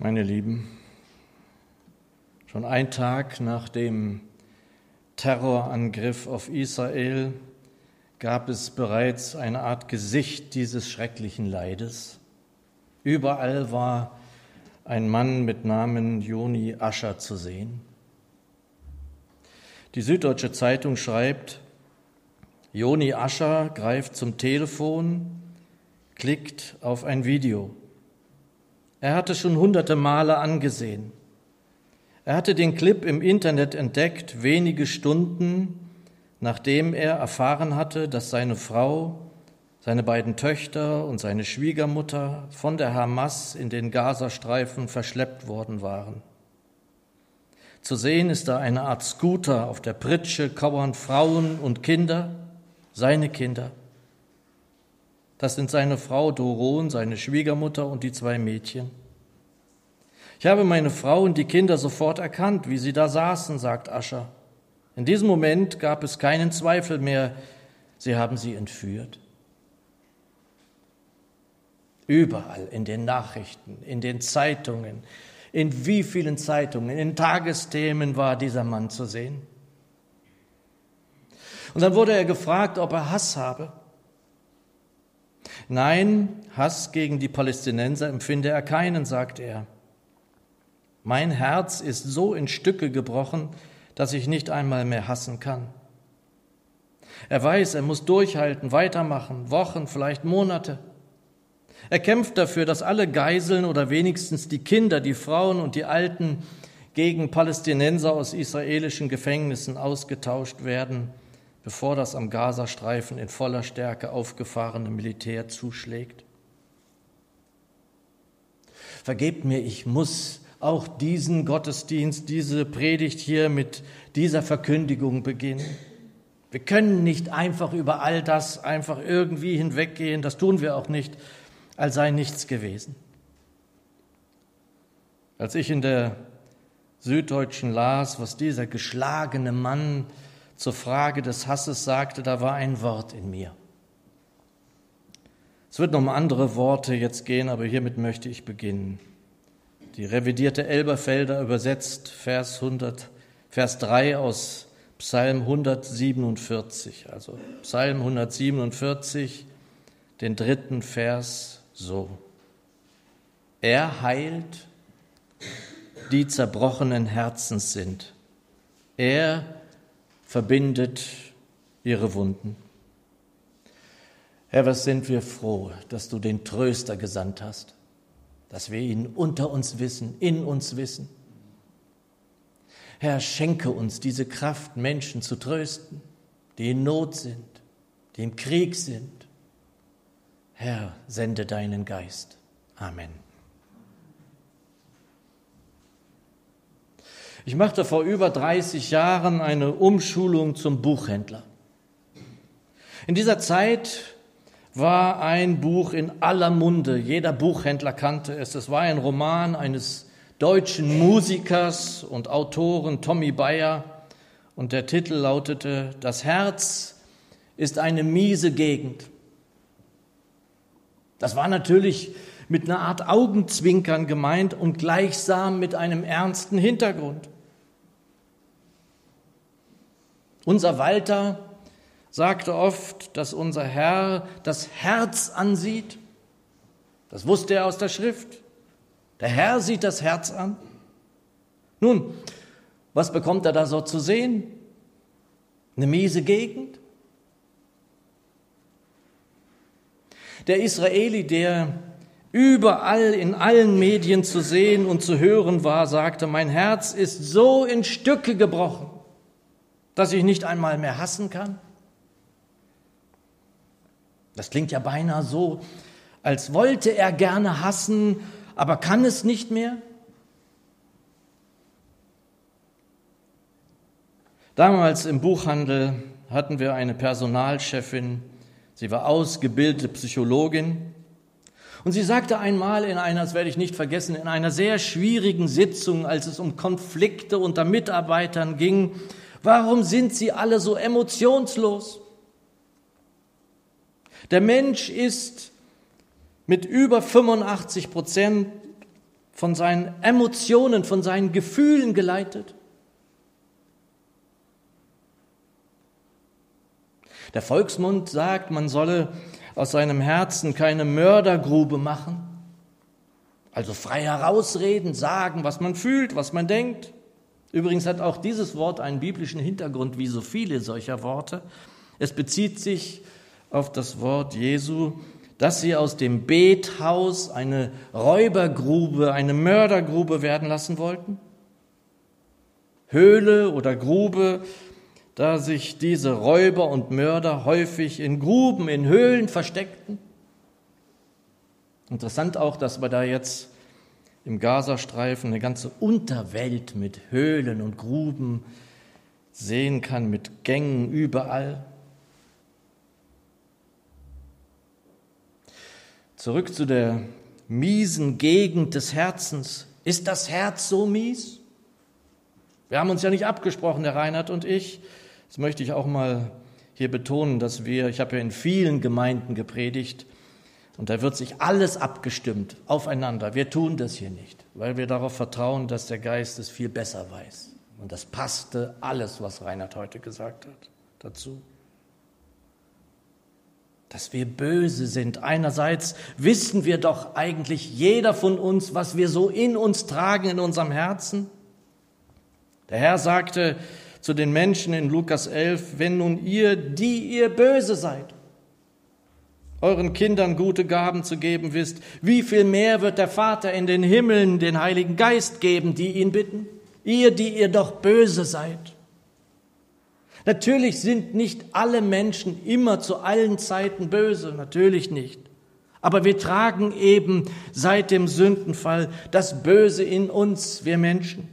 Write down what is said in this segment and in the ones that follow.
Meine Lieben, schon ein Tag nach dem Terrorangriff auf Israel gab es bereits eine Art Gesicht dieses schrecklichen Leides. Überall war ein Mann mit Namen Joni Ascher zu sehen. Die Süddeutsche Zeitung schreibt, Joni Ascher greift zum Telefon, klickt auf ein Video. Er hatte schon hunderte Male angesehen. Er hatte den Clip im Internet entdeckt, wenige Stunden nachdem er erfahren hatte, dass seine Frau, seine beiden Töchter und seine Schwiegermutter von der Hamas in den Gazastreifen verschleppt worden waren. Zu sehen ist da eine Art Scooter, auf der Pritsche kauern Frauen und Kinder, seine Kinder. Das sind seine Frau Doron, seine Schwiegermutter und die zwei Mädchen. Ich habe meine Frau und die Kinder sofort erkannt, wie sie da saßen, sagt Ascher. In diesem Moment gab es keinen Zweifel mehr, sie haben sie entführt. Überall in den Nachrichten, in den Zeitungen, in wie vielen Zeitungen, in Tagesthemen war dieser Mann zu sehen. Und dann wurde er gefragt, ob er Hass habe. Nein, Hass gegen die Palästinenser empfinde er keinen, sagt er. Mein Herz ist so in Stücke gebrochen, dass ich nicht einmal mehr hassen kann. Er weiß, er muss durchhalten, weitermachen, Wochen, vielleicht Monate. Er kämpft dafür, dass alle Geiseln oder wenigstens die Kinder, die Frauen und die Alten gegen Palästinenser aus israelischen Gefängnissen ausgetauscht werden, bevor das am Gazastreifen in voller Stärke aufgefahrene Militär zuschlägt. Vergebt mir, ich muss auch diesen Gottesdienst, diese Predigt hier mit dieser Verkündigung beginnen. Wir können nicht einfach über all das einfach irgendwie hinweggehen, das tun wir auch nicht, als sei nichts gewesen. Als ich in der Süddeutschen las, was dieser geschlagene Mann zur Frage des Hasses sagte, da war ein Wort in mir. Es wird noch um andere Worte jetzt gehen, aber hiermit möchte ich beginnen. Die revidierte Elberfelder übersetzt Vers 100, Vers 3 aus Psalm 147, also Psalm 147, den dritten Vers so. Er heilt, die zerbrochenen Herzens sind. Er verbindet ihre Wunden. Herr, was sind wir froh, dass du den Tröster gesandt hast dass wir ihn unter uns wissen, in uns wissen. Herr, schenke uns diese Kraft, Menschen zu trösten, die in Not sind, die im Krieg sind. Herr, sende deinen Geist. Amen. Ich machte vor über 30 Jahren eine Umschulung zum Buchhändler. In dieser Zeit war ein Buch in aller Munde. Jeder Buchhändler kannte es. Es war ein Roman eines deutschen Musikers und Autoren Tommy Bayer und der Titel lautete Das Herz ist eine miese Gegend. Das war natürlich mit einer Art Augenzwinkern gemeint und gleichsam mit einem ernsten Hintergrund. Unser Walter sagte oft, dass unser Herr das Herz ansieht. Das wusste er aus der Schrift. Der Herr sieht das Herz an. Nun, was bekommt er da so zu sehen? Eine miese Gegend? Der Israeli, der überall in allen Medien zu sehen und zu hören war, sagte, mein Herz ist so in Stücke gebrochen, dass ich nicht einmal mehr hassen kann. Das klingt ja beinahe so, als wollte er gerne hassen, aber kann es nicht mehr. Damals im Buchhandel hatten wir eine Personalchefin, sie war ausgebildete Psychologin und sie sagte einmal in einer, das werde ich nicht vergessen, in einer sehr schwierigen Sitzung, als es um Konflikte unter Mitarbeitern ging, warum sind sie alle so emotionslos? Der Mensch ist mit über 85 Prozent von seinen Emotionen, von seinen Gefühlen geleitet. Der Volksmund sagt, man solle aus seinem Herzen keine Mördergrube machen, also frei herausreden, sagen, was man fühlt, was man denkt. Übrigens hat auch dieses Wort einen biblischen Hintergrund, wie so viele solcher Worte. Es bezieht sich auf das Wort Jesu, dass sie aus dem Bethaus eine Räubergrube, eine Mördergrube werden lassen wollten. Höhle oder Grube da sich diese Räuber und Mörder häufig in Gruben, in Höhlen versteckten. Interessant auch, dass wir da jetzt im Gazastreifen eine ganze Unterwelt mit Höhlen und Gruben sehen kann, mit Gängen überall. Zurück zu der miesen Gegend des Herzens. Ist das Herz so mies? Wir haben uns ja nicht abgesprochen, der Reinhard und ich, das möchte ich auch mal hier betonen, dass wir, ich habe ja in vielen Gemeinden gepredigt, und da wird sich alles abgestimmt aufeinander. Wir tun das hier nicht, weil wir darauf vertrauen, dass der Geist es viel besser weiß. Und das passte alles, was Reinhard heute gesagt hat, dazu. Dass wir böse sind. Einerseits wissen wir doch eigentlich jeder von uns, was wir so in uns tragen, in unserem Herzen. Der Herr sagte, zu den Menschen in Lukas 11, wenn nun ihr, die ihr böse seid, euren Kindern gute Gaben zu geben wisst, wie viel mehr wird der Vater in den Himmeln den Heiligen Geist geben, die ihn bitten? Ihr, die ihr doch böse seid. Natürlich sind nicht alle Menschen immer zu allen Zeiten böse, natürlich nicht. Aber wir tragen eben seit dem Sündenfall das Böse in uns, wir Menschen.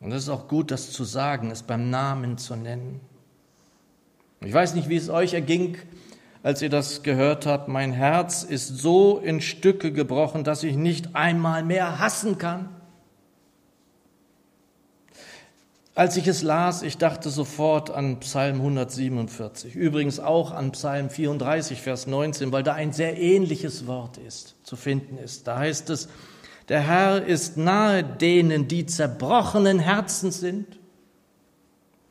Und es ist auch gut, das zu sagen, es beim Namen zu nennen. Ich weiß nicht, wie es euch erging, als ihr das gehört habt. Mein Herz ist so in Stücke gebrochen, dass ich nicht einmal mehr hassen kann. Als ich es las, ich dachte sofort an Psalm 147, übrigens auch an Psalm 34, Vers 19, weil da ein sehr ähnliches Wort ist, zu finden ist. Da heißt es, der Herr ist nahe denen, die zerbrochenen Herzen sind.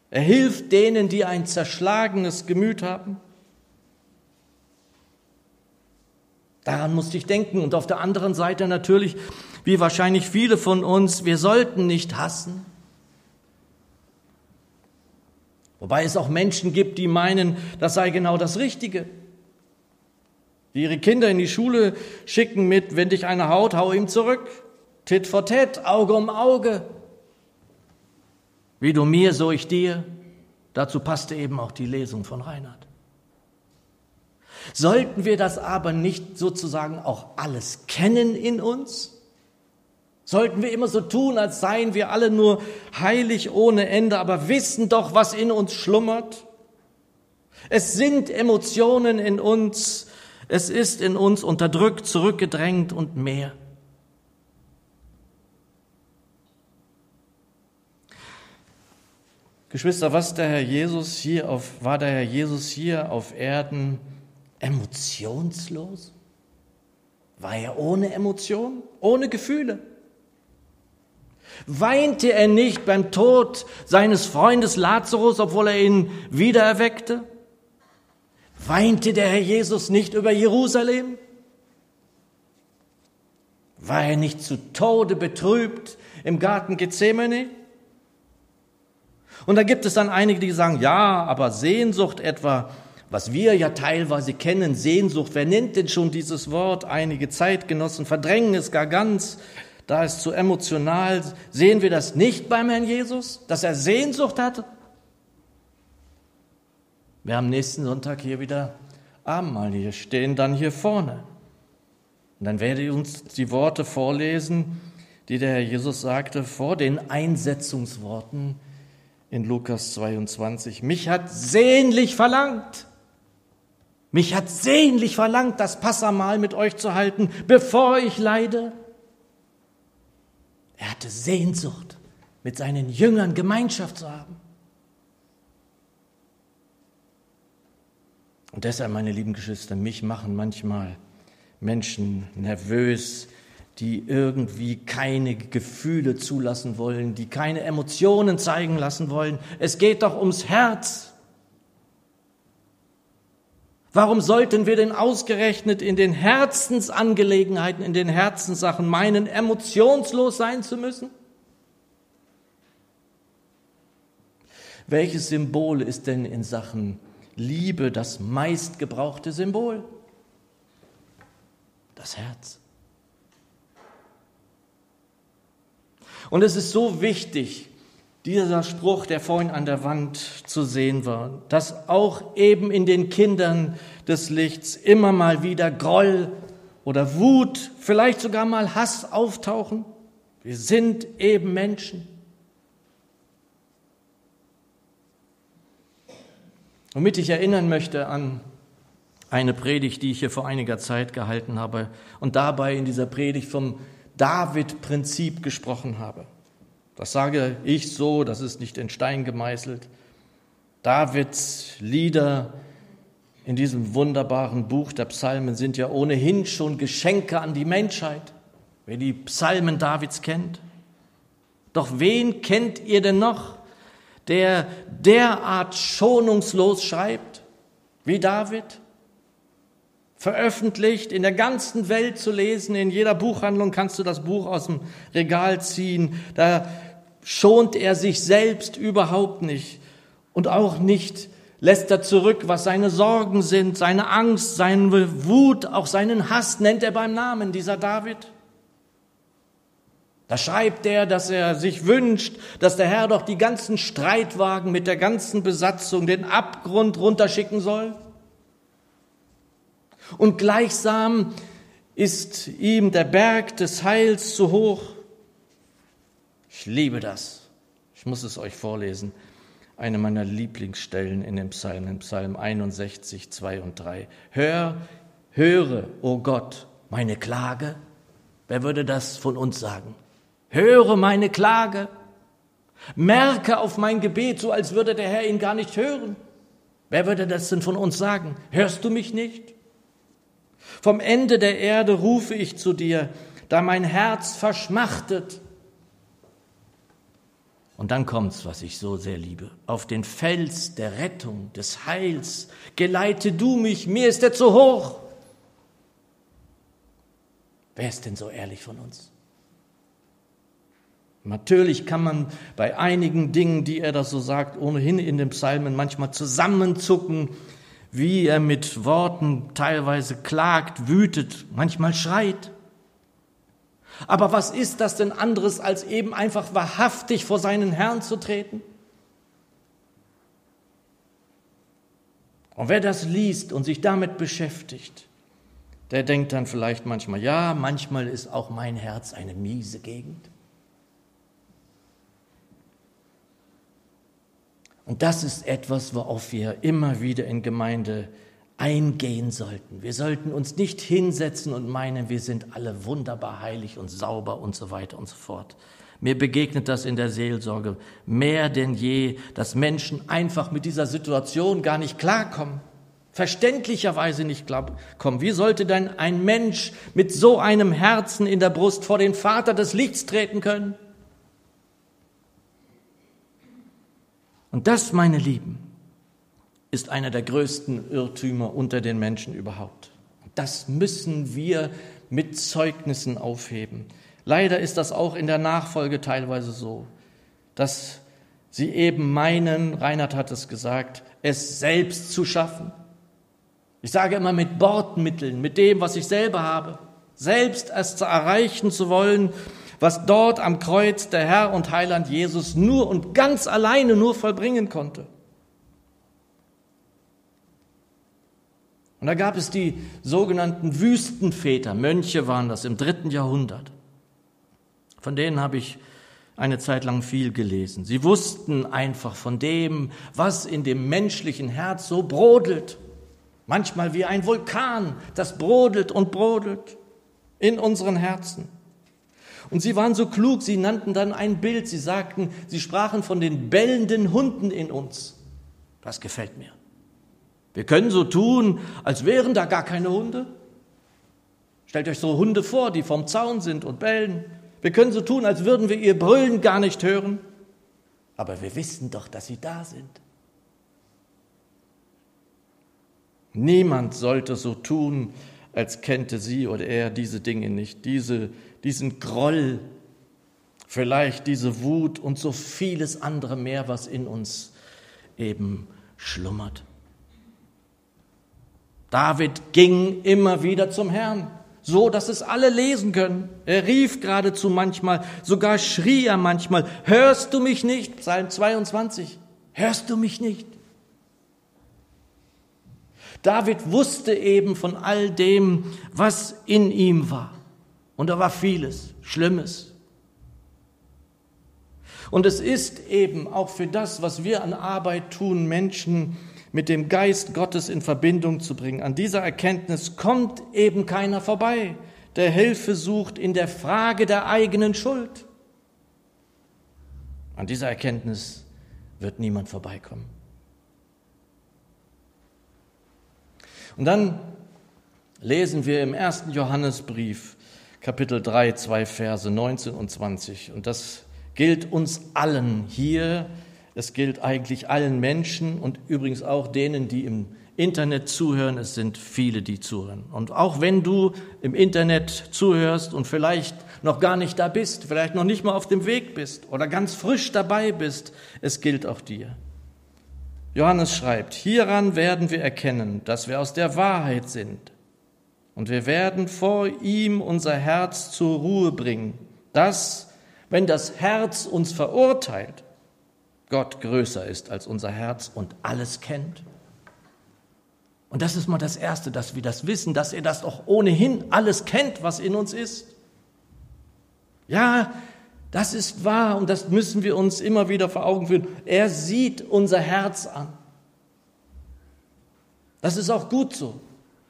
Er hilft denen, die ein zerschlagenes Gemüt haben. Daran musste ich denken. Und auf der anderen Seite natürlich, wie wahrscheinlich viele von uns, wir sollten nicht hassen. Wobei es auch Menschen gibt, die meinen, das sei genau das Richtige die ihre Kinder in die Schule schicken mit, wenn dich einer haut, hau ihm zurück. Tit for tat, Auge um Auge. Wie du mir, so ich dir. Dazu passte eben auch die Lesung von Reinhard. Sollten wir das aber nicht sozusagen auch alles kennen in uns? Sollten wir immer so tun, als seien wir alle nur heilig ohne Ende, aber wissen doch, was in uns schlummert? Es sind Emotionen in uns, es ist in uns unterdrückt, zurückgedrängt und mehr. Geschwister, was der Herr Jesus hier auf, war der Herr Jesus hier auf Erden emotionslos? War er ohne Emotion, ohne Gefühle? Weinte er nicht beim Tod seines Freundes Lazarus, obwohl er ihn wiedererweckte? Weinte der Herr Jesus nicht über Jerusalem? War er nicht zu Tode betrübt im Garten Gethsemane? Und da gibt es dann einige, die sagen, ja, aber Sehnsucht etwa, was wir ja teilweise kennen, Sehnsucht, wer nennt denn schon dieses Wort? Einige Zeitgenossen verdrängen es gar ganz, da ist zu emotional. Sehen wir das nicht beim Herrn Jesus, dass er Sehnsucht hatte? Wir haben nächsten Sonntag hier wieder Abendmahl. Wir stehen dann hier vorne. Und dann werde ich uns die Worte vorlesen, die der Herr Jesus sagte vor den Einsetzungsworten in Lukas 22. Mich hat sehnlich verlangt. Mich hat sehnlich verlangt, das Passamal mit euch zu halten, bevor ich leide. Er hatte Sehnsucht, mit seinen Jüngern Gemeinschaft zu haben. Und deshalb, meine lieben Geschwister, mich machen manchmal Menschen nervös, die irgendwie keine Gefühle zulassen wollen, die keine Emotionen zeigen lassen wollen. Es geht doch ums Herz. Warum sollten wir denn ausgerechnet in den Herzensangelegenheiten, in den Herzenssachen meinen, emotionslos sein zu müssen? Welches Symbol ist denn in Sachen Liebe das meistgebrauchte Symbol? Das Herz. Und es ist so wichtig, dieser Spruch, der vorhin an der Wand zu sehen war, dass auch eben in den Kindern des Lichts immer mal wieder Groll oder Wut, vielleicht sogar mal Hass auftauchen. Wir sind eben Menschen. Womit ich erinnern möchte an eine Predigt, die ich hier vor einiger Zeit gehalten habe und dabei in dieser Predigt vom David-Prinzip gesprochen habe. Das sage ich so, das ist nicht in Stein gemeißelt. Davids Lieder in diesem wunderbaren Buch der Psalmen sind ja ohnehin schon Geschenke an die Menschheit, wer die Psalmen Davids kennt. Doch wen kennt ihr denn noch, der derart schonungslos schreibt wie David? Veröffentlicht, in der ganzen Welt zu lesen. In jeder Buchhandlung kannst du das Buch aus dem Regal ziehen. Da schont er sich selbst überhaupt nicht und auch nicht lässt er zurück, was seine Sorgen sind, seine Angst, seine Wut, auch seinen Hass nennt er beim Namen, dieser David. Da schreibt er, dass er sich wünscht, dass der Herr doch die ganzen Streitwagen mit der ganzen Besatzung den Abgrund runterschicken soll. Und gleichsam ist ihm der Berg des Heils zu hoch. Ich liebe das. Ich muss es euch vorlesen. Eine meiner Lieblingsstellen in dem Psalm, in Psalm 61, 2 und 3. Hör, höre, o oh Gott, meine Klage. Wer würde das von uns sagen? Höre meine Klage. Merke auf mein Gebet, so als würde der Herr ihn gar nicht hören. Wer würde das denn von uns sagen? Hörst du mich nicht? Vom Ende der Erde rufe ich zu dir, da mein Herz verschmachtet. Und dann kommt's, was ich so sehr liebe. Auf den Fels der Rettung, des Heils, geleite du mich, mir ist er zu hoch. Wer ist denn so ehrlich von uns? Natürlich kann man bei einigen Dingen, die er da so sagt, ohnehin in den Psalmen manchmal zusammenzucken, wie er mit Worten teilweise klagt, wütet, manchmal schreit. Aber was ist das denn anderes, als eben einfach wahrhaftig vor seinen Herrn zu treten? Und wer das liest und sich damit beschäftigt, der denkt dann vielleicht manchmal, ja, manchmal ist auch mein Herz eine miese Gegend. Und das ist etwas, worauf wir immer wieder in Gemeinde eingehen sollten. Wir sollten uns nicht hinsetzen und meinen, wir sind alle wunderbar heilig und sauber und so weiter und so fort. Mir begegnet das in der Seelsorge mehr denn je, dass Menschen einfach mit dieser Situation gar nicht klarkommen. Verständlicherweise nicht klarkommen. Wie sollte denn ein Mensch mit so einem Herzen in der Brust vor den Vater des Lichts treten können? Und das, meine Lieben, ist einer der größten Irrtümer unter den Menschen überhaupt. Das müssen wir mit Zeugnissen aufheben. Leider ist das auch in der Nachfolge teilweise so, dass sie eben meinen, Reinhard hat es gesagt, es selbst zu schaffen. Ich sage immer mit Bordmitteln, mit dem, was ich selber habe, selbst es erreichen zu wollen was dort am Kreuz der Herr und Heiland Jesus nur und ganz alleine nur vollbringen konnte. Und da gab es die sogenannten Wüstenväter, Mönche waren das im dritten Jahrhundert. Von denen habe ich eine Zeit lang viel gelesen. Sie wussten einfach von dem, was in dem menschlichen Herz so brodelt. Manchmal wie ein Vulkan, das brodelt und brodelt in unseren Herzen. Und sie waren so klug, sie nannten dann ein Bild, sie sagten, sie sprachen von den bellenden Hunden in uns. Das gefällt mir. Wir können so tun, als wären da gar keine Hunde. Stellt euch so Hunde vor, die vom Zaun sind und bellen. Wir können so tun, als würden wir ihr Brüllen gar nicht hören. Aber wir wissen doch, dass sie da sind. Niemand sollte so tun, als kennte sie oder er diese Dinge nicht, diese, diesen Groll, vielleicht diese Wut und so vieles andere mehr, was in uns eben schlummert. David ging immer wieder zum Herrn, so dass es alle lesen können. Er rief geradezu manchmal, sogar schrie er manchmal, hörst du mich nicht? Psalm 22, hörst du mich nicht? David wusste eben von all dem, was in ihm war. Und da war vieles, Schlimmes. Und es ist eben auch für das, was wir an Arbeit tun, Menschen mit dem Geist Gottes in Verbindung zu bringen. An dieser Erkenntnis kommt eben keiner vorbei, der Hilfe sucht in der Frage der eigenen Schuld. An dieser Erkenntnis wird niemand vorbeikommen. Und dann lesen wir im ersten Johannesbrief, Kapitel 3, zwei Verse 19 und 20. Und das gilt uns allen hier. Es gilt eigentlich allen Menschen und übrigens auch denen, die im Internet zuhören. Es sind viele, die zuhören. Und auch wenn du im Internet zuhörst und vielleicht noch gar nicht da bist, vielleicht noch nicht mal auf dem Weg bist oder ganz frisch dabei bist, es gilt auch dir. Johannes schreibt, hieran werden wir erkennen, dass wir aus der Wahrheit sind. Und wir werden vor ihm unser Herz zur Ruhe bringen, dass, wenn das Herz uns verurteilt, Gott größer ist als unser Herz und alles kennt. Und das ist mal das Erste, dass wir das wissen, dass er das doch ohnehin alles kennt, was in uns ist. Ja, das ist wahr und das müssen wir uns immer wieder vor Augen führen. Er sieht unser Herz an. Das ist auch gut so.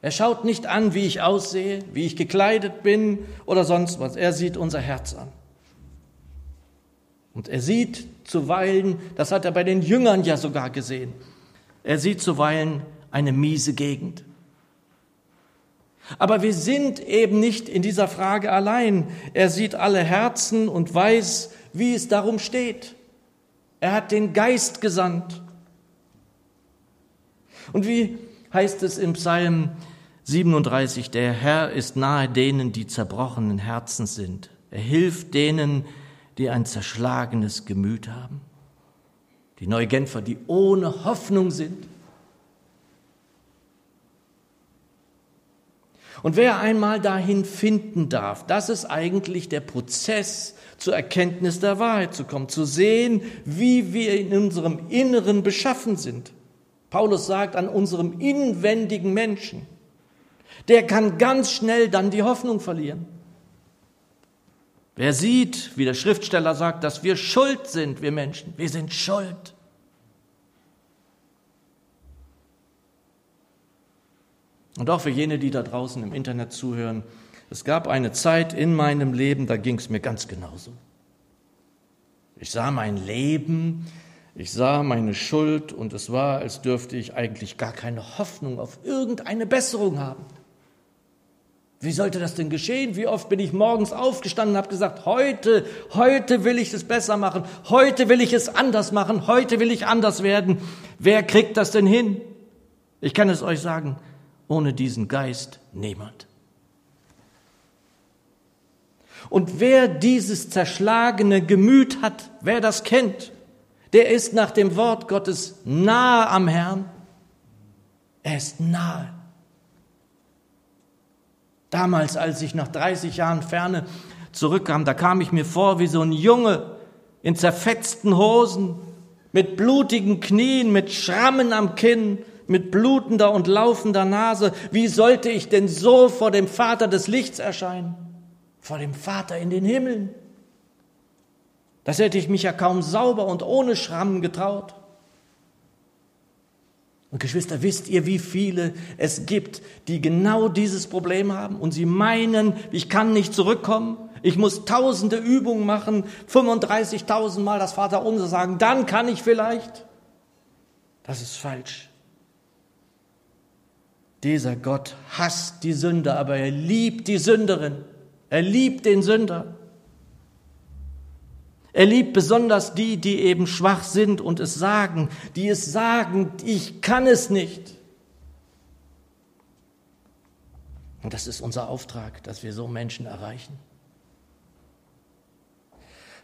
Er schaut nicht an, wie ich aussehe, wie ich gekleidet bin oder sonst was. Er sieht unser Herz an. Und er sieht zuweilen, das hat er bei den Jüngern ja sogar gesehen, er sieht zuweilen eine miese Gegend. Aber wir sind eben nicht in dieser Frage allein. Er sieht alle Herzen und weiß, wie es darum steht. Er hat den Geist gesandt. Und wie heißt es im Psalm 37, der Herr ist nahe denen, die zerbrochenen Herzen sind. Er hilft denen, die ein zerschlagenes Gemüt haben. Die Neugenfer, die ohne Hoffnung sind. Und wer einmal dahin finden darf, das ist eigentlich der Prozess zur Erkenntnis der Wahrheit zu kommen, zu sehen, wie wir in unserem Inneren beschaffen sind. Paulus sagt an unserem inwendigen Menschen, der kann ganz schnell dann die Hoffnung verlieren. Wer sieht, wie der Schriftsteller sagt, dass wir schuld sind, wir Menschen, wir sind schuld. Und auch für jene, die da draußen im Internet zuhören, es gab eine Zeit in meinem Leben, da ging es mir ganz genauso. Ich sah mein Leben, ich sah meine Schuld und es war, als dürfte ich eigentlich gar keine Hoffnung auf irgendeine Besserung haben. Wie sollte das denn geschehen? Wie oft bin ich morgens aufgestanden und habe gesagt, heute, heute will ich es besser machen, heute will ich es anders machen, heute will ich anders werden. Wer kriegt das denn hin? Ich kann es euch sagen, ohne diesen Geist niemand. Und wer dieses zerschlagene Gemüt hat, wer das kennt, der ist nach dem Wort Gottes nahe am Herrn. Er ist nahe. Damals, als ich nach 30 Jahren Ferne zurückkam, da kam ich mir vor wie so ein Junge in zerfetzten Hosen, mit blutigen Knien, mit Schrammen am Kinn, mit blutender und laufender Nase. Wie sollte ich denn so vor dem Vater des Lichts erscheinen? Vor dem Vater in den Himmeln? Das hätte ich mich ja kaum sauber und ohne Schrammen getraut. Und Geschwister, wisst ihr, wie viele es gibt, die genau dieses Problem haben und sie meinen, ich kann nicht zurückkommen, ich muss tausende Übungen machen, 35.000 Mal das Vaterunser sagen, dann kann ich vielleicht. Das ist falsch. Dieser Gott hasst die Sünder, aber er liebt die Sünderin. Er liebt den Sünder. Er liebt besonders die, die eben schwach sind und es sagen, die es sagen, ich kann es nicht. Und das ist unser Auftrag, dass wir so Menschen erreichen.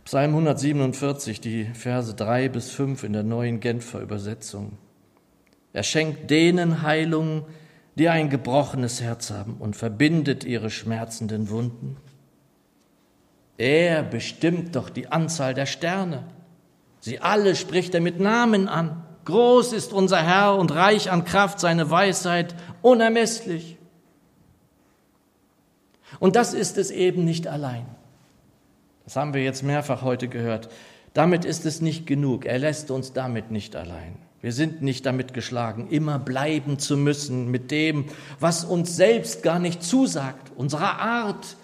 Psalm 147, die Verse 3 bis 5 in der neuen Genfer Übersetzung. Er schenkt denen Heilung, die ein gebrochenes Herz haben und verbindet ihre schmerzenden Wunden. Er bestimmt doch die Anzahl der Sterne. Sie alle spricht er mit Namen an. Groß ist unser Herr und reich an Kraft, seine Weisheit unermesslich. Und das ist es eben nicht allein. Das haben wir jetzt mehrfach heute gehört. Damit ist es nicht genug. Er lässt uns damit nicht allein. Wir sind nicht damit geschlagen, immer bleiben zu müssen mit dem, was uns selbst gar nicht zusagt, unserer Art,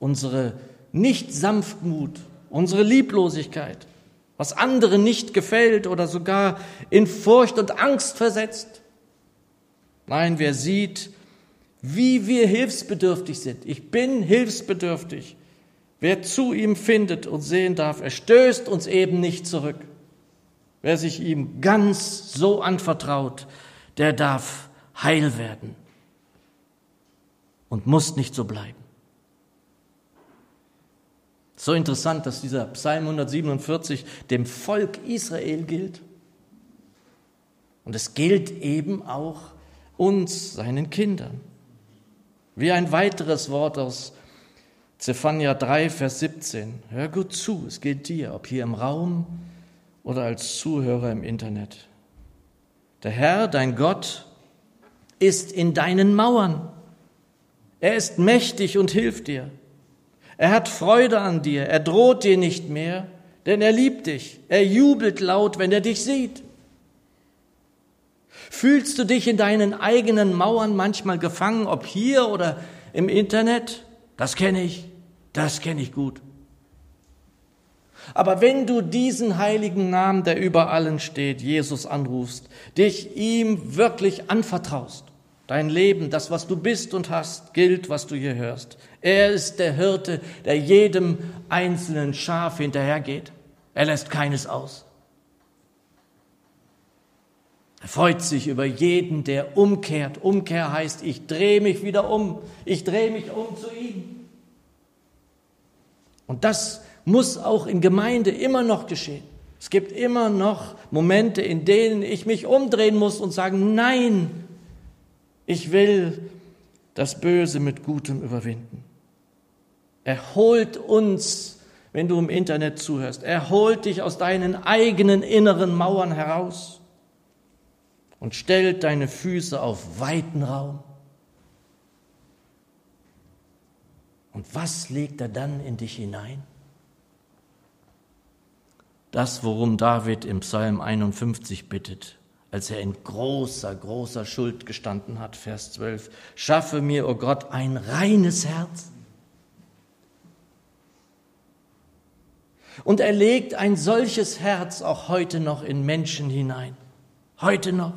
unsere Nicht-Sanftmut, unsere Lieblosigkeit, was anderen nicht gefällt oder sogar in Furcht und Angst versetzt. Nein, wer sieht, wie wir hilfsbedürftig sind. Ich bin hilfsbedürftig. Wer zu ihm findet und sehen darf, er stößt uns eben nicht zurück. Wer sich ihm ganz so anvertraut, der darf heil werden und muss nicht so bleiben. So interessant, dass dieser Psalm 147 dem Volk Israel gilt. Und es gilt eben auch uns, seinen Kindern. Wie ein weiteres Wort aus Zephania 3, Vers 17. Hör gut zu, es gilt dir, ob hier im Raum oder als Zuhörer im Internet. Der Herr, dein Gott, ist in deinen Mauern. Er ist mächtig und hilft dir. Er hat Freude an dir, er droht dir nicht mehr, denn er liebt dich. Er jubelt laut, wenn er dich sieht. Fühlst du dich in deinen eigenen Mauern manchmal gefangen, ob hier oder im Internet? Das kenne ich, das kenne ich gut. Aber wenn du diesen heiligen Namen, der über allen steht, Jesus anrufst, dich ihm wirklich anvertraust, dein Leben, das, was du bist und hast, gilt, was du hier hörst. Er ist der Hirte, der jedem einzelnen Schaf hinterhergeht. Er lässt keines aus. Er freut sich über jeden, der umkehrt. Umkehr heißt, ich drehe mich wieder um. Ich drehe mich um zu ihm. Und das muss auch in Gemeinde immer noch geschehen. Es gibt immer noch Momente, in denen ich mich umdrehen muss und sagen, nein, ich will das Böse mit Gutem überwinden. Er holt uns, wenn du im Internet zuhörst, er holt dich aus deinen eigenen inneren Mauern heraus und stellt deine Füße auf weiten Raum. Und was legt er dann in dich hinein? Das, worum David im Psalm 51 bittet, als er in großer, großer Schuld gestanden hat, Vers 12. Schaffe mir, o oh Gott, ein reines Herz. Und er legt ein solches Herz auch heute noch in Menschen hinein. Heute noch.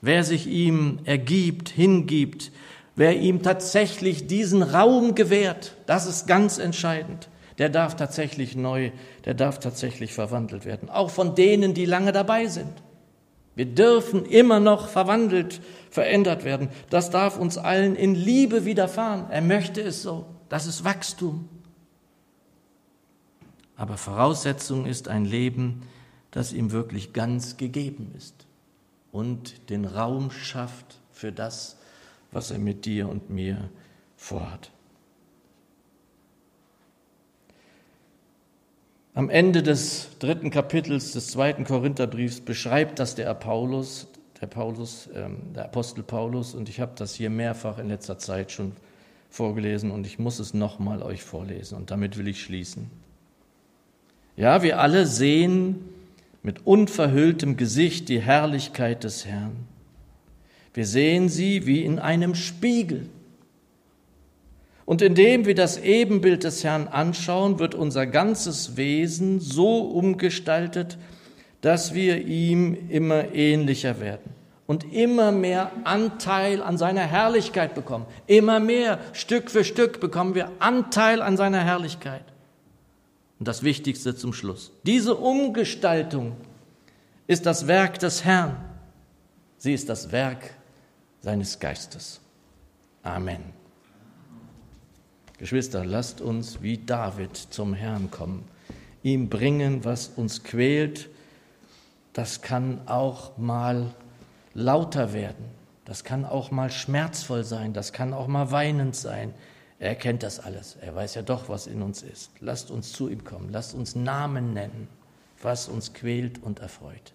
Wer sich ihm ergibt, hingibt, wer ihm tatsächlich diesen Raum gewährt, das ist ganz entscheidend der darf tatsächlich neu, der darf tatsächlich verwandelt werden. Auch von denen, die lange dabei sind. Wir dürfen immer noch verwandelt, verändert werden. Das darf uns allen in Liebe widerfahren. Er möchte es so. Das ist Wachstum. Aber Voraussetzung ist ein Leben, das ihm wirklich ganz gegeben ist und den Raum schafft für das, was er mit dir und mir vorhat. Am Ende des dritten Kapitels des zweiten Korintherbriefs beschreibt das der Paulus, der Paulus, ähm, der Apostel Paulus, und ich habe das hier mehrfach in letzter Zeit schon vorgelesen und ich muss es nochmal euch vorlesen und damit will ich schließen. Ja, wir alle sehen mit unverhülltem Gesicht die Herrlichkeit des Herrn. Wir sehen sie wie in einem Spiegel. Und indem wir das Ebenbild des Herrn anschauen, wird unser ganzes Wesen so umgestaltet, dass wir ihm immer ähnlicher werden. und immer mehr Anteil an seiner Herrlichkeit bekommen. Immer mehr, Stück für Stück bekommen wir Anteil an seiner Herrlichkeit. Und das Wichtigste zum Schluss. Diese Umgestaltung ist das Werk des Herrn. Sie ist das Werk seines Geistes. Amen. Geschwister, lasst uns wie David zum Herrn kommen, ihm bringen, was uns quält. Das kann auch mal lauter werden, das kann auch mal schmerzvoll sein, das kann auch mal weinend sein. Er kennt das alles, er weiß ja doch, was in uns ist. Lasst uns zu ihm kommen, lasst uns Namen nennen, was uns quält und erfreut.